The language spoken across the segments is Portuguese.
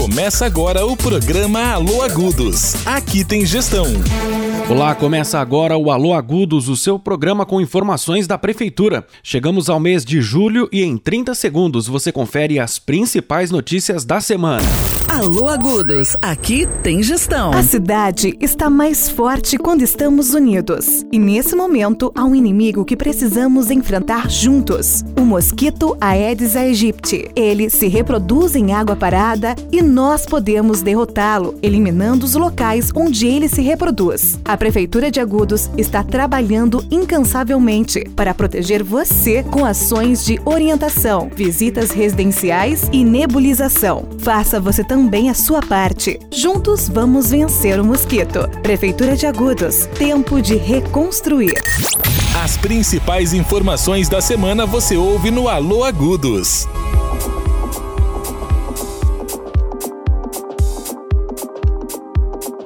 Começa agora o programa Alô Agudos. Aqui tem gestão. Olá, começa agora o Alô Agudos, o seu programa com informações da Prefeitura. Chegamos ao mês de julho e em 30 segundos você confere as principais notícias da semana. Alô Agudos, aqui tem gestão. A cidade está mais forte quando estamos unidos. E nesse momento há um inimigo que precisamos enfrentar juntos: o mosquito Aedes aegypti. Ele se reproduz em água parada e nós podemos derrotá-lo, eliminando os locais onde ele se reproduz. A Prefeitura de Agudos está trabalhando incansavelmente para proteger você com ações de orientação, visitas residenciais e nebulização. Faça você também a sua parte. Juntos vamos vencer o mosquito. Prefeitura de Agudos, tempo de reconstruir. As principais informações da semana você ouve no Alô Agudos.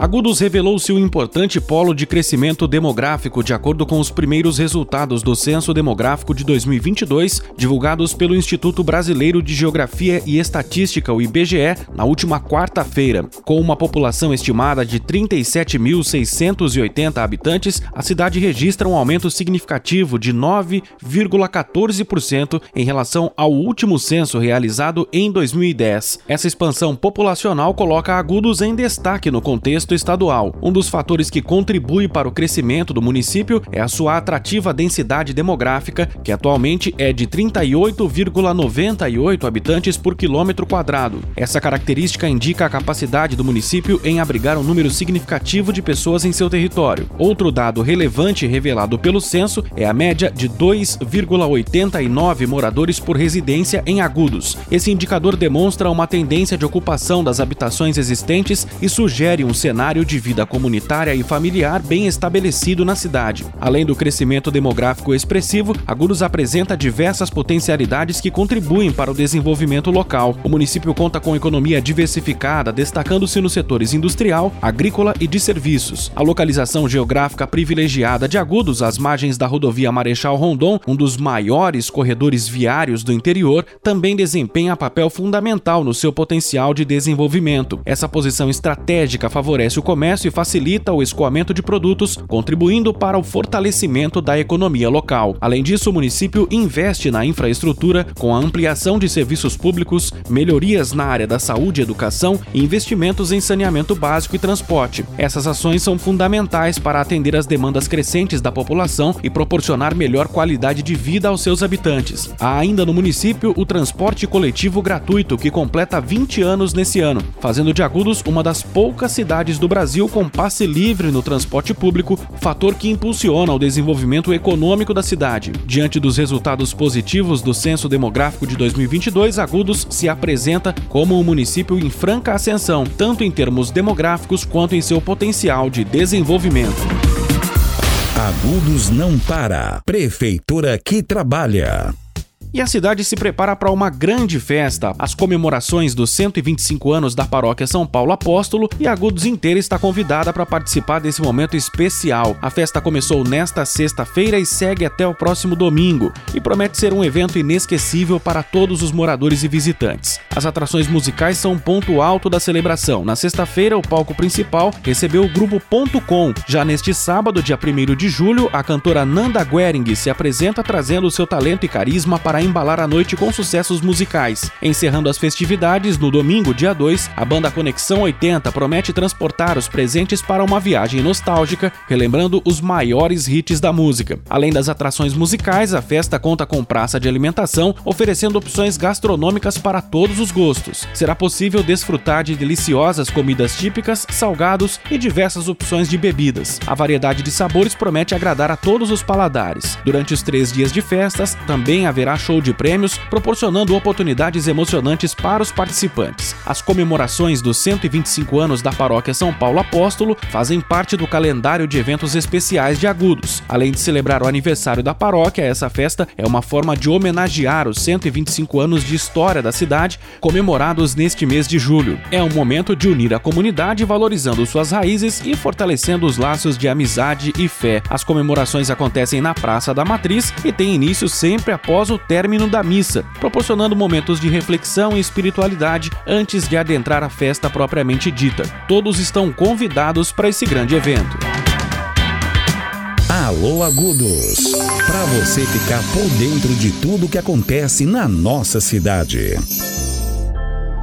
Agudos revelou-se um importante polo de crescimento demográfico de acordo com os primeiros resultados do Censo Demográfico de 2022, divulgados pelo Instituto Brasileiro de Geografia e Estatística, o IBGE, na última quarta-feira. Com uma população estimada de 37.680 habitantes, a cidade registra um aumento significativo de 9,14% em relação ao último censo realizado em 2010. Essa expansão populacional coloca Agudos em destaque no contexto estadual. Um dos fatores que contribui para o crescimento do município é a sua atrativa densidade demográfica, que atualmente é de 38,98 habitantes por quilômetro quadrado. Essa característica indica a capacidade do município em abrigar um número significativo de pessoas em seu território. Outro dado relevante revelado pelo censo é a média de 2,89 moradores por residência em Agudos. Esse indicador demonstra uma tendência de ocupação das habitações existentes e sugere um cenário cenário de vida comunitária e familiar bem estabelecido na cidade. Além do crescimento demográfico expressivo, Agudos apresenta diversas potencialidades que contribuem para o desenvolvimento local. O município conta com economia diversificada, destacando-se nos setores industrial, agrícola e de serviços. A localização geográfica privilegiada de Agudos, às margens da rodovia Marechal Rondon, um dos maiores corredores viários do interior, também desempenha papel fundamental no seu potencial de desenvolvimento. Essa posição estratégica favorece favorece o comércio e facilita o escoamento de produtos, contribuindo para o fortalecimento da economia local. Além disso, o município investe na infraestrutura com a ampliação de serviços públicos, melhorias na área da saúde e educação e investimentos em saneamento básico e transporte. Essas ações são fundamentais para atender as demandas crescentes da população e proporcionar melhor qualidade de vida aos seus habitantes. Há ainda no município o transporte coletivo gratuito, que completa 20 anos nesse ano, fazendo de Agudos uma das poucas cidades do do Brasil com passe livre no transporte público, fator que impulsiona o desenvolvimento econômico da cidade. Diante dos resultados positivos do Censo Demográfico de 2022, Agudos se apresenta como um município em franca ascensão, tanto em termos demográficos quanto em seu potencial de desenvolvimento. Agudos não para. Prefeitura que trabalha. E a cidade se prepara para uma grande festa, as comemorações dos 125 anos da paróquia São Paulo Apóstolo, e Agudos inteira está convidada para participar desse momento especial. A festa começou nesta sexta-feira e segue até o próximo domingo, e promete ser um evento inesquecível para todos os moradores e visitantes. As atrações musicais são um ponto alto da celebração. Na sexta-feira, o palco principal recebeu o grupo Ponto Com. Já neste sábado, dia 1 de julho, a cantora Nanda Guering se apresenta trazendo seu talento e carisma para embalar a noite com sucessos musicais. Encerrando as festividades, no domingo, dia 2, a banda Conexão 80 promete transportar os presentes para uma viagem nostálgica, relembrando os maiores hits da música. Além das atrações musicais, a festa conta com praça de alimentação, oferecendo opções gastronômicas para todos os gostos. Será possível desfrutar de deliciosas comidas típicas, salgados e diversas opções de bebidas. A variedade de sabores promete agradar a todos os paladares. Durante os três dias de festas, também haverá show show de prêmios, proporcionando oportunidades emocionantes para os participantes. As comemorações dos 125 anos da Paróquia São Paulo Apóstolo fazem parte do calendário de eventos especiais de Agudos. Além de celebrar o aniversário da paróquia, essa festa é uma forma de homenagear os 125 anos de história da cidade, comemorados neste mês de julho. É um momento de unir a comunidade, valorizando suas raízes e fortalecendo os laços de amizade e fé. As comemorações acontecem na Praça da Matriz e têm início sempre após o término término da missa, proporcionando momentos de reflexão e espiritualidade antes de adentrar a festa propriamente dita. Todos estão convidados para esse grande evento. Alô Agudos, para você ficar por dentro de tudo que acontece na nossa cidade.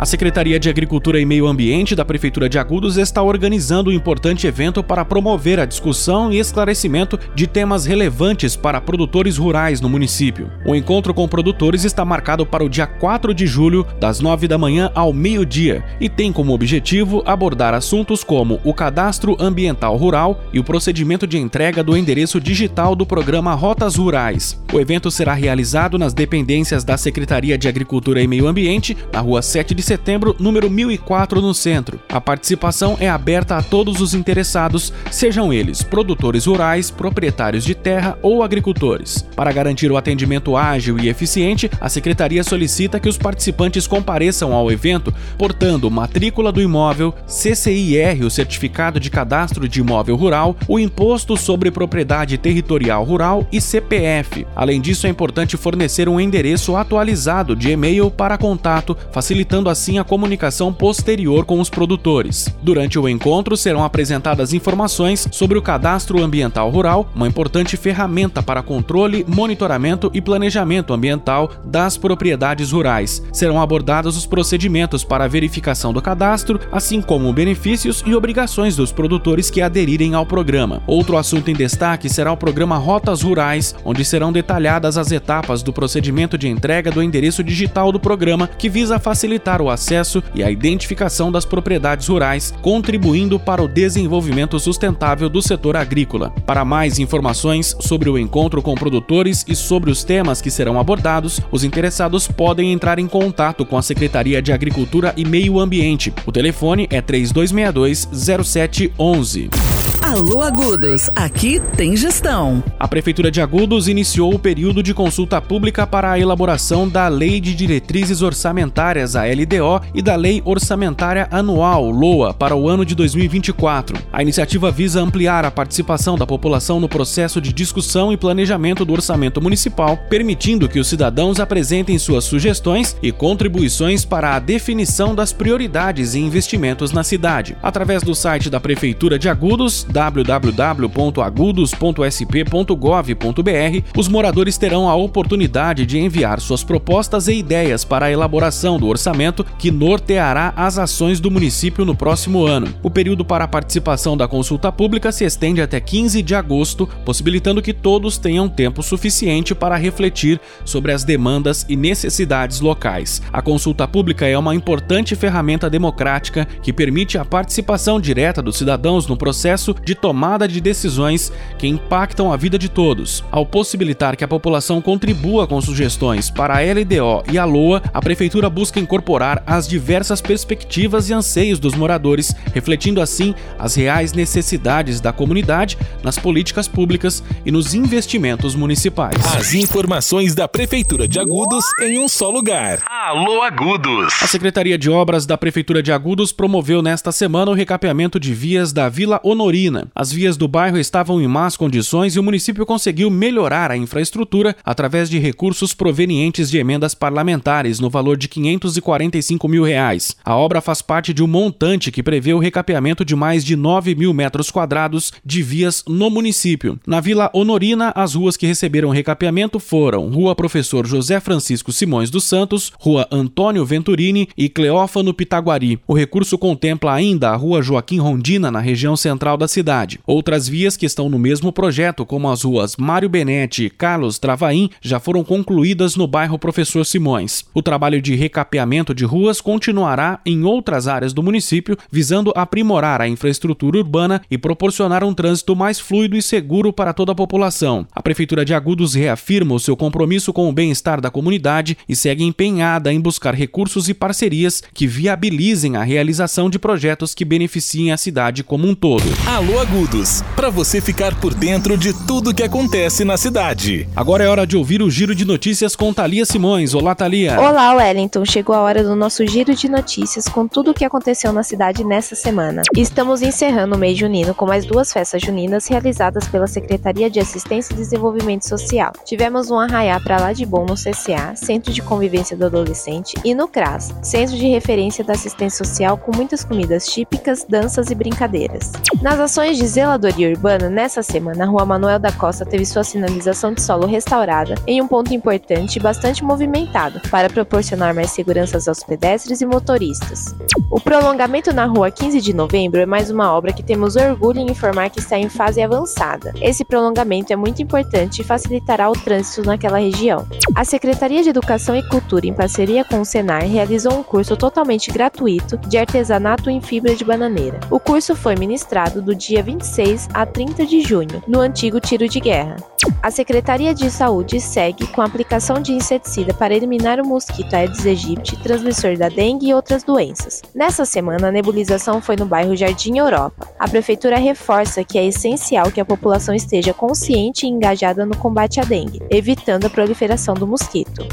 A Secretaria de Agricultura e Meio Ambiente da Prefeitura de Agudos está organizando um importante evento para promover a discussão e esclarecimento de temas relevantes para produtores rurais no município. O encontro com produtores está marcado para o dia 4 de julho, das 9 da manhã ao meio-dia, e tem como objetivo abordar assuntos como o cadastro ambiental rural e o procedimento de entrega do endereço digital do programa Rotas Rurais. O evento será realizado nas dependências da Secretaria de Agricultura e Meio Ambiente, na rua 7 de setembro, número 1004, no centro. A participação é aberta a todos os interessados, sejam eles produtores rurais, proprietários de terra ou agricultores. Para garantir o atendimento ágil e eficiente, a Secretaria solicita que os participantes compareçam ao evento portando matrícula do imóvel, CCIR, o Certificado de Cadastro de Imóvel Rural, o Imposto sobre Propriedade Territorial Rural e CPF. Além disso, é importante fornecer um endereço atualizado de e-mail para contato, facilitando a assim a comunicação posterior com os produtores. Durante o encontro serão apresentadas informações sobre o cadastro ambiental rural, uma importante ferramenta para controle, monitoramento e planejamento ambiental das propriedades rurais. Serão abordados os procedimentos para a verificação do cadastro, assim como benefícios e obrigações dos produtores que aderirem ao programa. Outro assunto em destaque será o programa Rotas Rurais, onde serão detalhadas as etapas do procedimento de entrega do endereço digital do programa, que visa facilitar o acesso e a identificação das propriedades rurais, contribuindo para o desenvolvimento sustentável do setor agrícola. Para mais informações sobre o encontro com produtores e sobre os temas que serão abordados, os interessados podem entrar em contato com a Secretaria de Agricultura e Meio Ambiente. O telefone é 3262 0711. Alô Agudos, aqui tem gestão. A Prefeitura de Agudos iniciou o período de consulta pública para a elaboração da Lei de Diretrizes Orçamentárias, a LDO, e da Lei Orçamentária Anual, LOA, para o ano de 2024. A iniciativa visa ampliar a participação da população no processo de discussão e planejamento do orçamento municipal, permitindo que os cidadãos apresentem suas sugestões e contribuições para a definição das prioridades e investimentos na cidade. Através do site da Prefeitura de Agudos, www.agudos.sp.gov.br, os moradores terão a oportunidade de enviar suas propostas e ideias para a elaboração do orçamento que norteará as ações do município no próximo ano. O período para a participação da consulta pública se estende até 15 de agosto, possibilitando que todos tenham tempo suficiente para refletir sobre as demandas e necessidades locais. A consulta pública é uma importante ferramenta democrática que permite a participação direta dos cidadãos no processo de tomada de decisões que impactam a vida de todos. Ao possibilitar que a população contribua com sugestões para a LDO e a LOA, a Prefeitura busca incorporar as diversas perspectivas e anseios dos moradores, refletindo assim as reais necessidades da comunidade nas políticas públicas e nos investimentos municipais. As informações da Prefeitura de Agudos em um só lugar. Alô Agudos. A Secretaria de Obras da Prefeitura de Agudos promoveu nesta semana o recapeamento de vias da Vila Honorina. As vias do bairro estavam em más condições e o município conseguiu melhorar a infraestrutura através de recursos provenientes de emendas parlamentares no valor de 545 mil reais. A obra faz parte de um montante que prevê o recapeamento de mais de 9 mil metros quadrados de vias no município. Na Vila Honorina, as ruas que receberam recapeamento foram Rua Professor José Francisco Simões dos Santos, Rua Antônio Venturini e Cleófano Pitaguari. O recurso contempla ainda a Rua Joaquim Rondina, na região central da cidade. Outras vias que estão no mesmo projeto, como as ruas Mário Benete e Carlos Travaim, já foram concluídas no bairro Professor Simões. O trabalho de recapeamento de ruas continuará em outras áreas do município, visando aprimorar a infraestrutura urbana e proporcionar um trânsito mais fluido e seguro para toda a população. A Prefeitura de Agudos reafirma o seu compromisso com o bem-estar da comunidade e segue empenhada em buscar recursos e parcerias que viabilizem a realização de projetos que beneficiem a cidade como um todo. Alô Alô Agudos, para você ficar por dentro de tudo que acontece na cidade. Agora é hora de ouvir o giro de notícias com Thalia Simões. Olá, Thalia. Olá, Wellington. Chegou a hora do nosso giro de notícias com tudo o que aconteceu na cidade nessa semana. Estamos encerrando o mês junino com mais duas festas juninas realizadas pela Secretaria de Assistência e Desenvolvimento Social. Tivemos um arraiá para lá de bom no CCA, Centro de Convivência do Adolescente, e no CRAS, Centro de Referência da Assistência Social com muitas comidas típicas, danças e brincadeiras. Nas ações de zeladoria urbana, nessa semana, a Rua Manuel da Costa teve sua sinalização de solo restaurada em um ponto importante e bastante movimentado, para proporcionar mais segurança aos pedestres e motoristas. O prolongamento na Rua 15 de Novembro é mais uma obra que temos orgulho em informar que está em fase avançada. Esse prolongamento é muito importante e facilitará o trânsito naquela região. A Secretaria de Educação e Cultura, em parceria com o Senar, realizou um curso totalmente gratuito de artesanato em fibra de bananeira. O curso foi ministrado do dia 26 a 30 de junho, no antigo tiro de guerra. A Secretaria de Saúde segue com a aplicação de inseticida para eliminar o mosquito Aedes aegypti, transmissor da dengue e outras doenças. Nessa semana, a nebulização foi no bairro Jardim Europa. A prefeitura reforça que é essencial que a população esteja consciente e engajada no combate à dengue, evitando a proliferação do mosquito.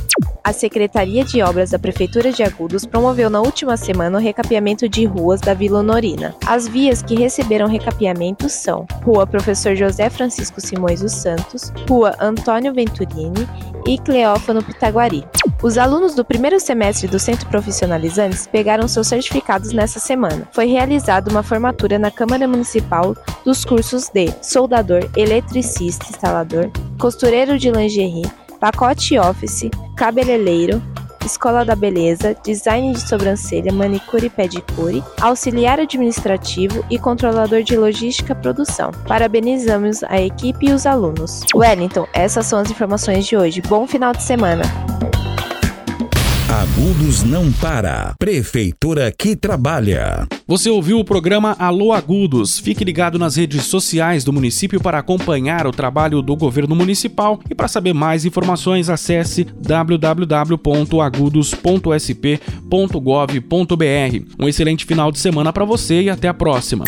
A Secretaria de Obras da Prefeitura de Agudos promoveu na última semana o recapeamento de ruas da Vila Honorina. As vias que receberam recapeamento são Rua Professor José Francisco Simões dos Santos, Rua Antônio Venturini e Cleófano Pitaguari. Os alunos do primeiro semestre do Centro Profissionalizantes pegaram seus certificados nessa semana. Foi realizada uma formatura na Câmara Municipal dos cursos de soldador, eletricista, instalador, costureiro de lingerie, pacote office, cabeleireiro, escola da beleza, design de sobrancelha, manicure e pedicure, auxiliar administrativo e controlador de logística produção. Parabenizamos a equipe e os alunos. Wellington, essas são as informações de hoje. Bom final de semana! Agudos não para. Prefeitura que trabalha. Você ouviu o programa Alô Agudos. Fique ligado nas redes sociais do município para acompanhar o trabalho do governo municipal e para saber mais informações acesse www.agudos.sp.gov.br. Um excelente final de semana para você e até a próxima.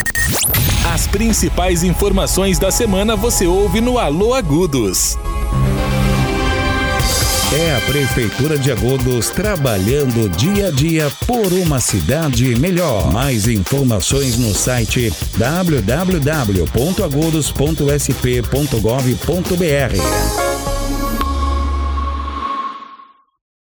As principais informações da semana você ouve no Alô Agudos. É a Prefeitura de Agudos trabalhando dia a dia por uma cidade melhor. Mais informações no site www.agudos.sp.gov.br.